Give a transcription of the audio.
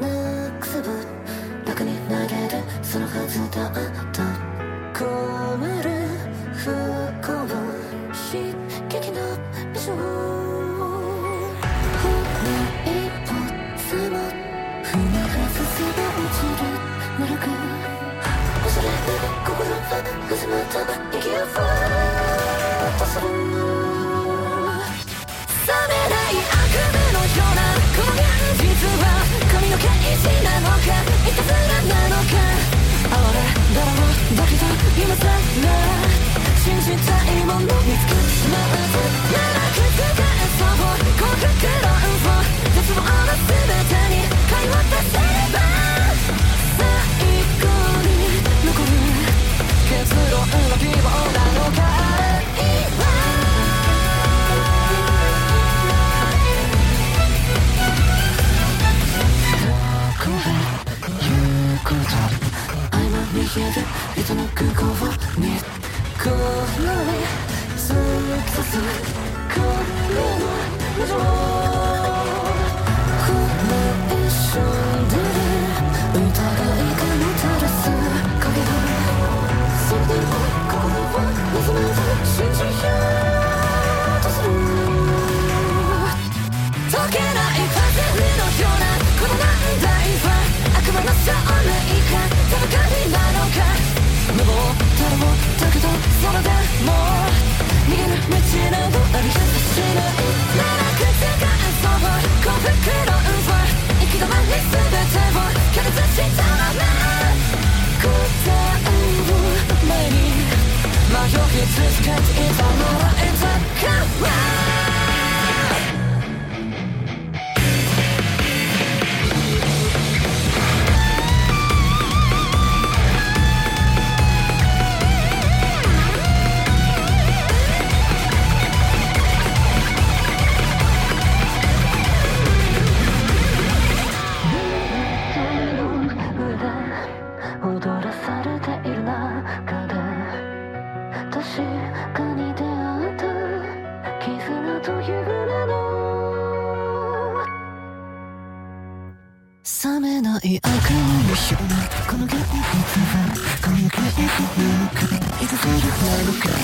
なくすぶ中に投げるそのはずだった。渦また冷めない悪夢のようなこの現実は髪の毛石なのかいたずらなのか哀れだろうだけ今さら信じたいもの見つけれる人の空港を見この目続きさすこの無情 Cause if I'm not 冷めない赤の日。うこのゲはこの壁いつするなのか